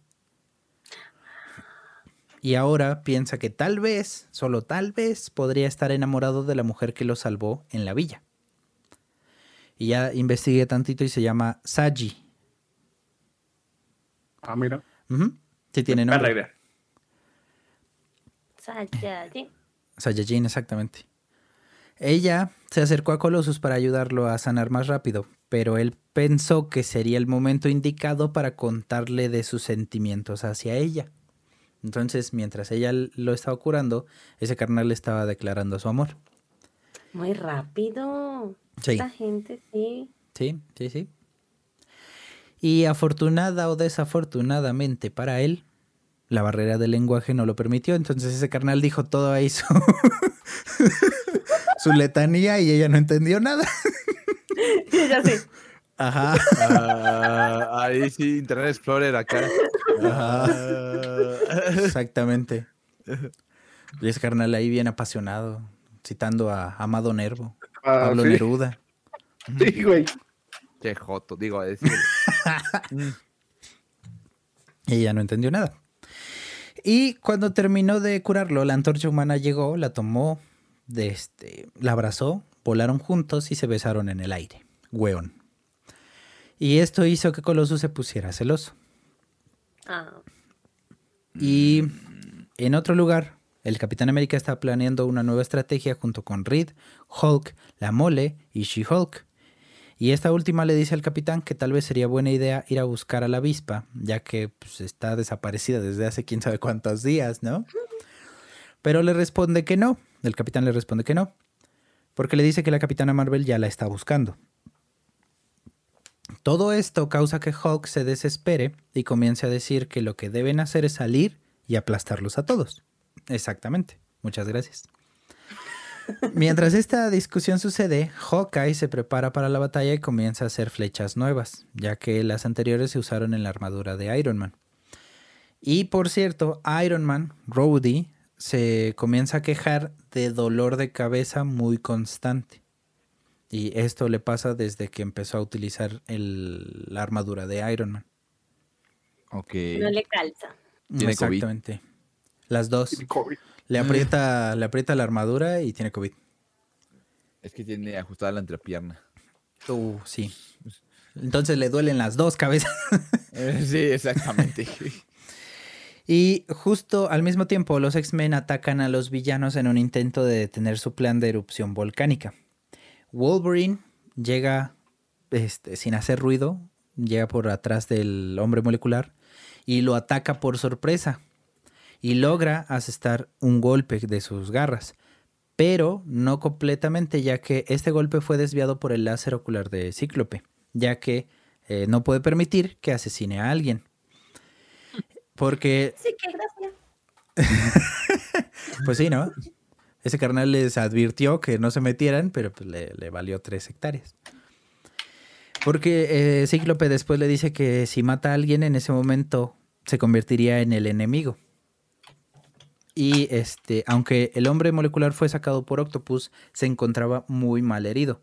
Y ahora piensa que tal vez, solo tal vez, podría estar enamorado de la mujer que lo salvó en la villa. Y ya investigué tantito y se llama Saji. Ah, mira. Ujú. Sí tiene nombre. idea. Saiyajin. Saiyajin, exactamente. Ella se acercó a Colossus para ayudarlo a sanar más rápido, pero él pensó que sería el momento indicado para contarle de sus sentimientos hacia ella. Entonces, mientras ella lo estaba curando, ese carnal le estaba declarando su amor. Muy rápido. Sí. Esta gente, sí. Sí, sí, sí. Y afortunada o desafortunadamente para él, la barrera del lenguaje no lo permitió. Entonces ese carnal dijo todo ahí su, <laughs> su letanía y ella no entendió nada. <laughs> Sí, ya sé. Ajá. Ah, ahí sí, Internet Explorer acá. Ajá. Ah. Exactamente. <laughs> Y ese carnal ahí bien apasionado, citando a Amado Nervo, Ah, Pablo sí. Neruda. <laughs> Sí, güey. Qué joto, digo, a <laughs> decir. Y ella no entendió nada. Y cuando terminó de curarlo, la antorcha humana llegó, la tomó, de este, la abrazó, volaron juntos y se besaron en el aire. Weón. Y esto hizo que Colossus se pusiera celoso. Ah, Y en otro lugar, el Capitán América está planeando una nueva estrategia junto con Reed, Hulk, la Mole y She-Hulk. Y esta última le dice al capitán que tal vez sería buena idea ir a buscar a la avispa, ya que pues, está desaparecida desde hace quién sabe cuántos días, ¿no? Pero le responde que no. El capitán le responde que no. Porque le dice que la capitana Marvel ya la está buscando. Todo esto causa que Hulk se desespere y comience a decir que lo que deben hacer es salir y aplastarlos a todos. Exactamente. Muchas gracias. Mientras esta discusión sucede, Hawkeye se prepara para la batalla y comienza a hacer flechas nuevas, ya que las anteriores se usaron en la armadura de Iron Man. Y por cierto, Iron Man, Rhodey, se comienza a quejar de dolor de cabeza muy constante. Y esto le pasa desde que empezó a utilizar el- la armadura de Iron Man. Ok. No le calza. Tiene COVID. Exactamente. Las dos. COVID. Le aprieta, le aprieta la armadura y tiene COVID. Es que tiene ajustada la entrepierna. Uh, sí. Entonces le duelen las dos cabezas. Eh, sí, exactamente. <laughs> Y justo al mismo tiempo los X-Men atacan a los villanos en un intento de detener su plan de erupción volcánica. Wolverine llega este, sin hacer ruido, llega por atrás del hombre molecular y lo ataca por sorpresa y logra asestar un golpe de sus garras, pero no completamente ya que este golpe fue desviado por el láser ocular de Cíclope, ya que eh, no puede permitir que asesine a alguien. Porque Sí, que gracias. <laughs> Pues sí, ¿no? Ese carnal les advirtió que no se metieran, pero pues le, valió tres hectáreas. Porque eh, Cíclope después le dice que si mata a alguien en ese momento se convertiría en el enemigo. Y este, aunque el hombre molecular fue sacado por Octopus, se encontraba muy mal herido.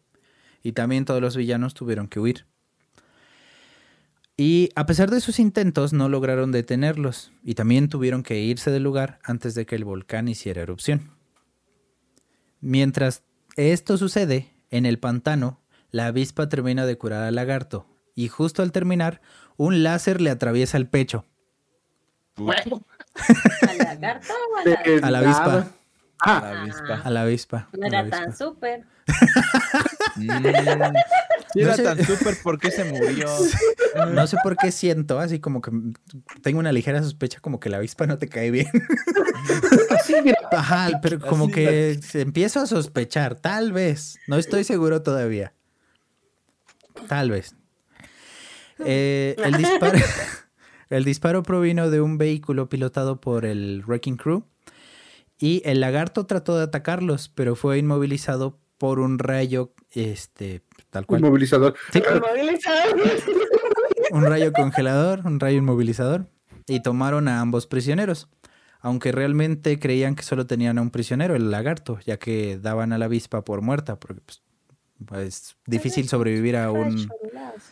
Y también todos los villanos tuvieron que huir. Y a pesar de sus intentos, no lograron detenerlos. Y también tuvieron que irse del lugar antes de que el volcán hiciera erupción. Mientras esto sucede, en el pantano, la avispa termina de curar al lagarto. Y justo al terminar, un láser le atraviesa el pecho. ¿Al lagarto o a la... A la nada. avispa. Ah, La avispa. A la avispa. No era tan súper. <laughs> Mm, No era sé. tan súper, ¿por qué se murió? <laughs> No sé por qué siento, así como que tengo una ligera sospecha como que la avispa no te cae bien. sí, mira. <laughs> Ajá, pero como Así que empiezo a sospechar, tal vez. No estoy seguro todavía. Tal vez. Eh, el, disparo, <laughs> el disparo provino de un vehículo pilotado por el Wrecking Crew y el lagarto trató de atacarlos, pero fue inmovilizado por un rayo, este, tal Un cual. movilizador. Sí, Inmovilizado. un rayo congelador, un rayo inmovilizador, y tomaron a ambos prisioneros. Aunque realmente creían que solo tenían a un prisionero, el lagarto, ya que daban a la avispa por muerta, porque pues, es difícil sobrevivir a un...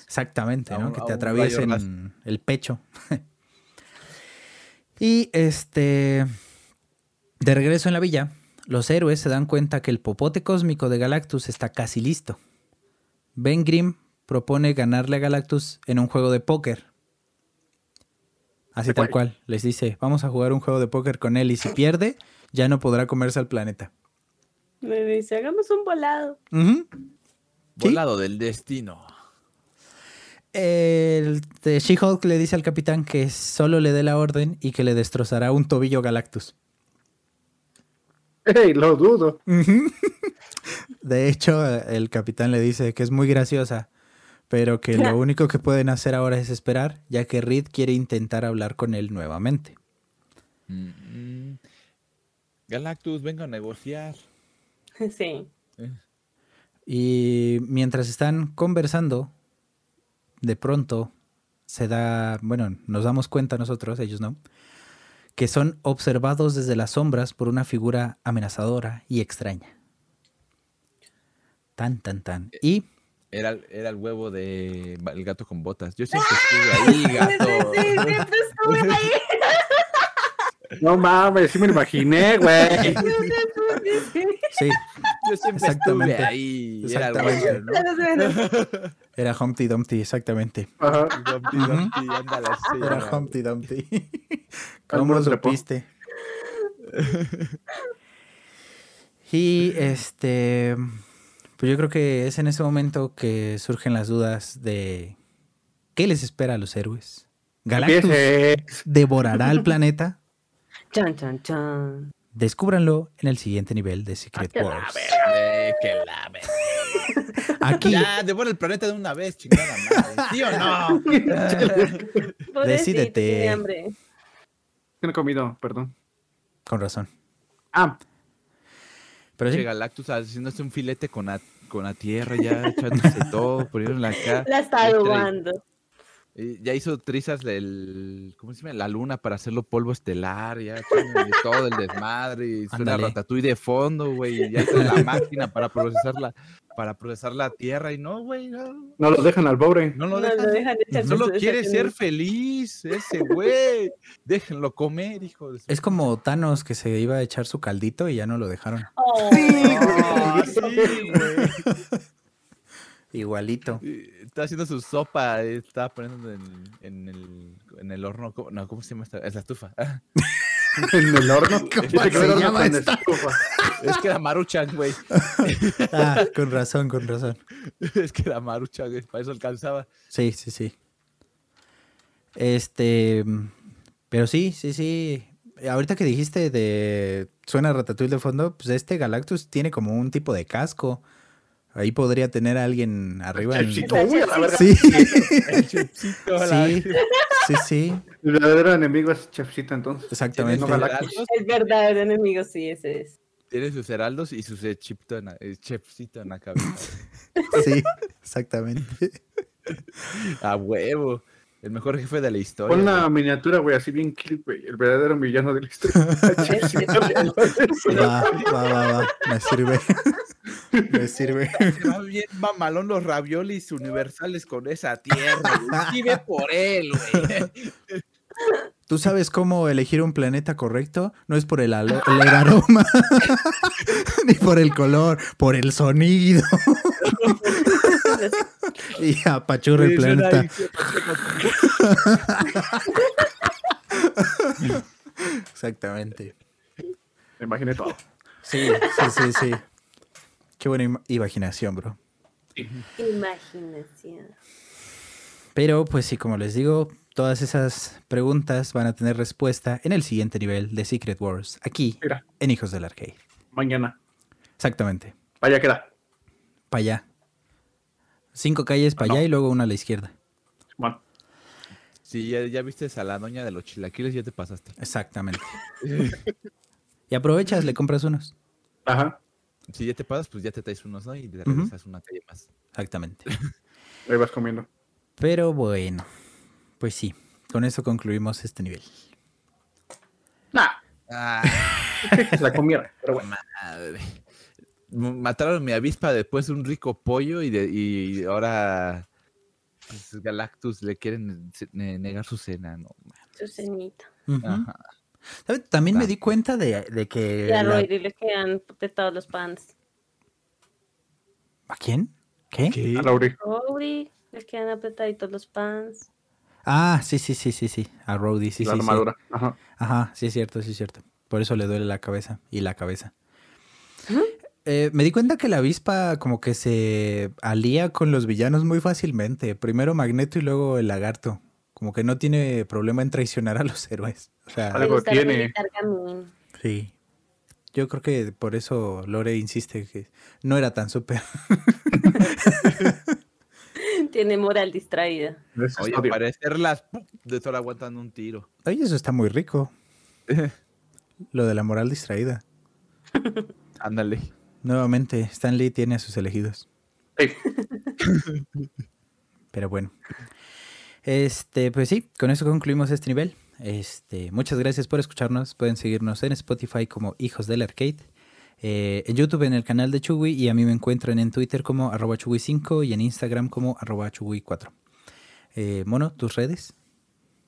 Exactamente, ¿no? que a te atraviesen el pecho. <laughs> y este... De regreso en la villa, los héroes se dan cuenta que el popote cósmico de Galactus está casi listo. Ben Grimm propone ganarle a Galactus en un juego de póker. Así ¿De tal cual. Les dice, vamos a jugar un juego de póker con él y si pierde, ya no podrá comerse al planeta. Me dice, hagamos un volado. Volado del destino. El de She-Hulk le dice al capitán que solo le dé la orden y que le destrozará un tobillo Galactus. <laughs> Lo dudo. <laughs> De hecho, el capitán le dice que es muy graciosa, pero que lo <laughs> único que pueden hacer ahora es esperar, ya que Reed quiere intentar hablar con él nuevamente. Mm, Galactus, vengo a negociar. Sí. Y mientras están conversando, de pronto se da, bueno, nos damos cuenta nosotros, ellos no, que son observados desde las sombras por una figura amenazadora y extraña. Tan, tan, tan. Y Era, era el huevo de el gato con botas. Yo siempre estuve ahí, gato. Sí, siempre estuve ahí. <laughs> No mames, sí me lo imaginé, güey. <laughs> sí, Yo siempre Exactamente. estuve ahí. Era el Exactamente. huevo, ¿no? <laughs> era Humpty Dumpty, exactamente. Ajá. Dumpty. Dumpty, ándale, sí, Era. Humpty Dumpty. <laughs> ¿Cómo trepó. supiste? <laughs> Y este, pues yo creo que es en ese momento que surgen las dudas de qué les espera a los héroes. Galactus Empiece. devorará el planeta. <laughs> Chan, chan, chan. Descúbranlo en el siguiente nivel de Secret que la Wars. Eh, que la <laughs> Aquí Ya, devora el planeta de una vez, chingada madre. ¿Sí o no? <laughs> Decídete. tiene hambre. No he comido, perdón. con razón. Ah, Pero sí, Galactus haciéndose un filete con la, con la tierra, ya echándose todo, poniéndole acá. La está adobando. Ya hizo trizas el, ¿cómo se llama? La luna para hacerlo polvo estelar, ya todo el desmadre, y suena Ándale. ratatouille de fondo, güey, y ya está la máquina para procesar la, para procesar la tierra, y no, güey, no, No lo dejan al pobre. no No lo dejan. dejan echarse Solo quiere ser feliz, ese güey. Déjenlo comer, hijo de su es como Thanos que se iba a echar su caldito y ya no lo dejaron. Oh, sí, güey. <laughs> Igualito. Está haciendo su sopa, está poniendo en, en el, en el horno. ¿cómo- No, ¿cómo se llama esta? Es la estufa. <laughs> En el horno. <laughs> ¿Cómo Dice que se llama esta? estufa. <laughs> Es que era Maruchan, güey. Ah, con razón, con razón. Es que era Maruchan, güey. Para eso alcanzaba. Sí, sí, sí. Este, pero sí, sí, sí. Ahorita que dijiste de suena Ratatouille de fondo, pues este Galactus tiene como un tipo de casco. Ahí podría tener a alguien arriba. en- Chefcito, uy, a la verga. Sí, El chefcito, la- sí, sí, sí, El verdadero enemigo es Chefcito, entonces. exactamente. El verdadero enemigo, sí, ese es. tiene sus heraldos y sus en la- eh, chefcito en la cabeza. <laughs> Sí, exactamente. A huevo. El mejor jefe de la historia. Pon güey. una miniatura, güey, así bien clip, güey. El verdadero villano de la historia. <laughs> Chefcito. Va, va, va, va. Me sirve. <laughs> Me sirve. <laughs> Se va bien mamalón los raviolis universales con esa tierra. Vive por él, güey. ¿Tú sabes cómo elegir un planeta correcto? No es por el, el aroma, <laughs> ni por el color, por el sonido. <laughs> y apachurra el planeta. Exactamente. Me imaginé todo. Sí, sí, sí, sí. Qué buena ima- imaginación, bro. Imaginación. Pero, pues sí, como les digo, todas esas preguntas van a tener respuesta en el siguiente nivel de Secret Wars, aquí, Mira, en Hijos del Arcade. mañana. Exactamente. Vaya queda. Para allá. Cinco calles para No. allá y luego una a la izquierda. Bueno, Sí, ya, ya viste a la doña de los chilaquiles, ya te pasaste. Exactamente. <laughs> y aprovechas, le compras unos. ajá. Si ya te pasas, pues ya te traes unos, ¿no? Y te regresas una calle más. Exactamente. <laughs> Ahí vas comiendo. Pero bueno, pues sí, con eso concluimos este nivel. Nah, Ah, <laughs> la comida. Pero bueno. madre. Mataron mi avispa después de un rico pollo y, de, y ahora pues, Galactus le quieren ne- negar su cena, ¿no? Su cenita. Ajá. ¿Sabe? También me di cuenta de, de que... Y a la- Roy le quedan petados los pants. ¿A quién? ¿Qué? ¿Qué? A. Rory le quedan apretaditos los pants. Ah, sí, sí, sí, sí, sí. A Rhodey, sí, la sí, sí. armadura. Ajá. Ajá, sí es cierto, sí es cierto. Por eso le duele la cabeza y la cabeza. Eh, me di cuenta que la avispa como que se alía con los villanos muy fácilmente. Primero Magneto y luego el lagarto. Como que no tiene problema en traicionar a los héroes. O sea, Algo tiene. sí. Yo creo que por eso Lore insiste que no era tan súper. <laughs> Tiene moral distraída. Oye, odio. parecerlas ¡pum! de estar aguantando un tiro. Oye, eso está muy rico. <laughs> Lo de la moral distraída. <laughs> Ándale. Nuevamente, Stan Lee tiene a sus elegidos. Sí. Pero bueno. Este, pues sí, con eso concluimos este nivel. Este, muchas gracias por escucharnos. Pueden seguirnos en Spotify como Hijos del Arcade. eh, en YouTube en el canal de Chugui y a mí me encuentran en Twitter como arroba Chugui5 y en Instagram como arroba Chugui4. Eh, Mono, tus redes.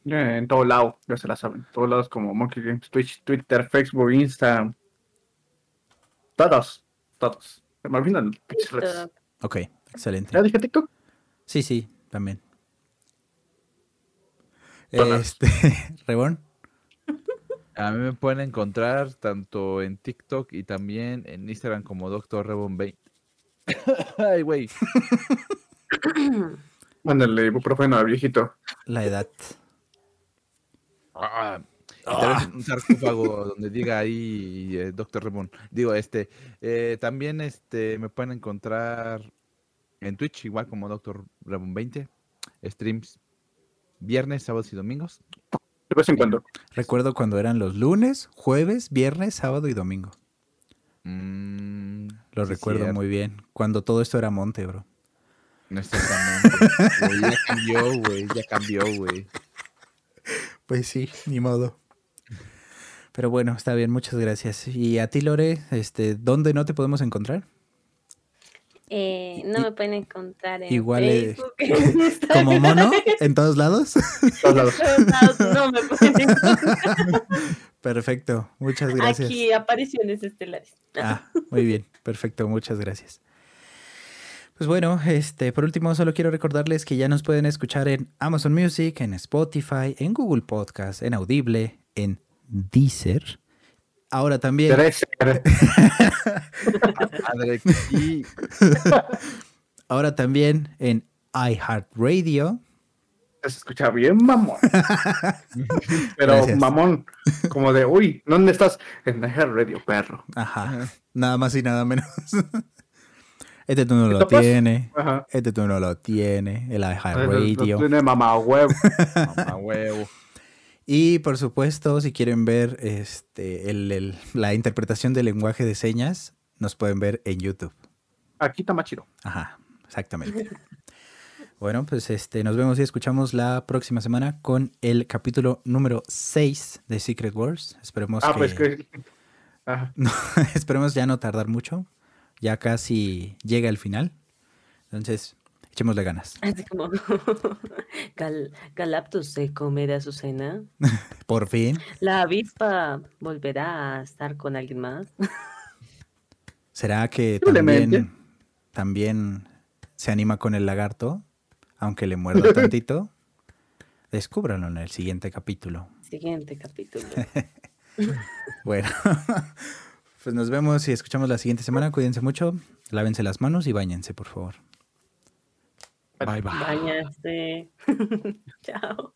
Eh, En todo lado, ya se la saben. En todos lados como Monkey Games, Twitch, Twitter, Facebook, Insta. Todos. Todos. Ok, excelente. ¿Ya dije TikTok? Sí, sí, también. Este, <laughs> Rebón. A mí me pueden encontrar tanto en TikTok y también en Instagram como Dr. Rebon 20. Ay, güey. <coughs> Mándale ibuprofeno al viejito. La edad. Ah, vez un sarcófago donde diga ahí eh, Dr. Rebon. Digo, este, eh, también este, me pueden encontrar en Twitch, igual como Dr. Rebon 20. Streams viernes, sábados y domingos. De vez en cuando. Recuerdo cuando eran los lunes, jueves, viernes, sábado y domingo. Mm, Lo recuerdo cierto. muy bien. Cuando todo esto era monte, bro. No exactamente. Ya cambió, güey. Ya cambió, güey. Pues sí, ni modo. Pero bueno, está bien, muchas gracias. Y a ti, Lore, este, ¿dónde no te podemos encontrar? Eh, no me pueden encontrar en igual, Facebook, <laughs> ¿Como mono? <laughs> ¿En todos lados? Todos lados. <laughs> en todos lados, No me pueden encontrar. Perfecto, muchas gracias. Aquí apariciones estelares. Ah, muy bien, perfecto, muchas gracias. Pues bueno, este, por último, solo quiero recordarles que ya nos pueden escuchar en Amazon Music, en Spotify, en Google Podcast, en Audible, en Deezer. Ahora también, <laughs> ahora también en iHeartRadio. Se escucha bien, mamón. <laughs> Pero Gracias. mamón, como de, uy, ¿dónde estás? En el radio, perro. Ajá, nada más y nada menos. <laughs> Este tú no ¿Qué lo topas? tiene, Ajá. este tú no lo tiene, el No iHeartRadio. tiene mamá huevo. Mamá huevo. Y por supuesto, si quieren ver este, el- el- la interpretación del lenguaje de señas, nos pueden ver en YouTube. Aquí chido. Ajá, exactamente. <laughs> Bueno, pues este, nos vemos y escuchamos la próxima semana con el capítulo número 6 de Secret Wars. Esperemos Ah, que, pues que. <laughs> Ajá. no, <laughs> esperemos ya no tardar mucho. Ya casi llega el final. Entonces, echémosle ganas. <laughs> Así como <laughs> Gal- Galactus se comerá su cena. <laughs> Por fin. La avispa volverá a estar con alguien más. ¿Será que también, también se anima con el lagarto? Aunque le muerda tantito. Descúbranlo en el siguiente capítulo. Siguiente capítulo. Bueno, pues nos vemos y escuchamos la siguiente semana. Cuídense mucho, lávense las manos y bañense, por favor. Bye bye. Bañarse. <laughs> Chao.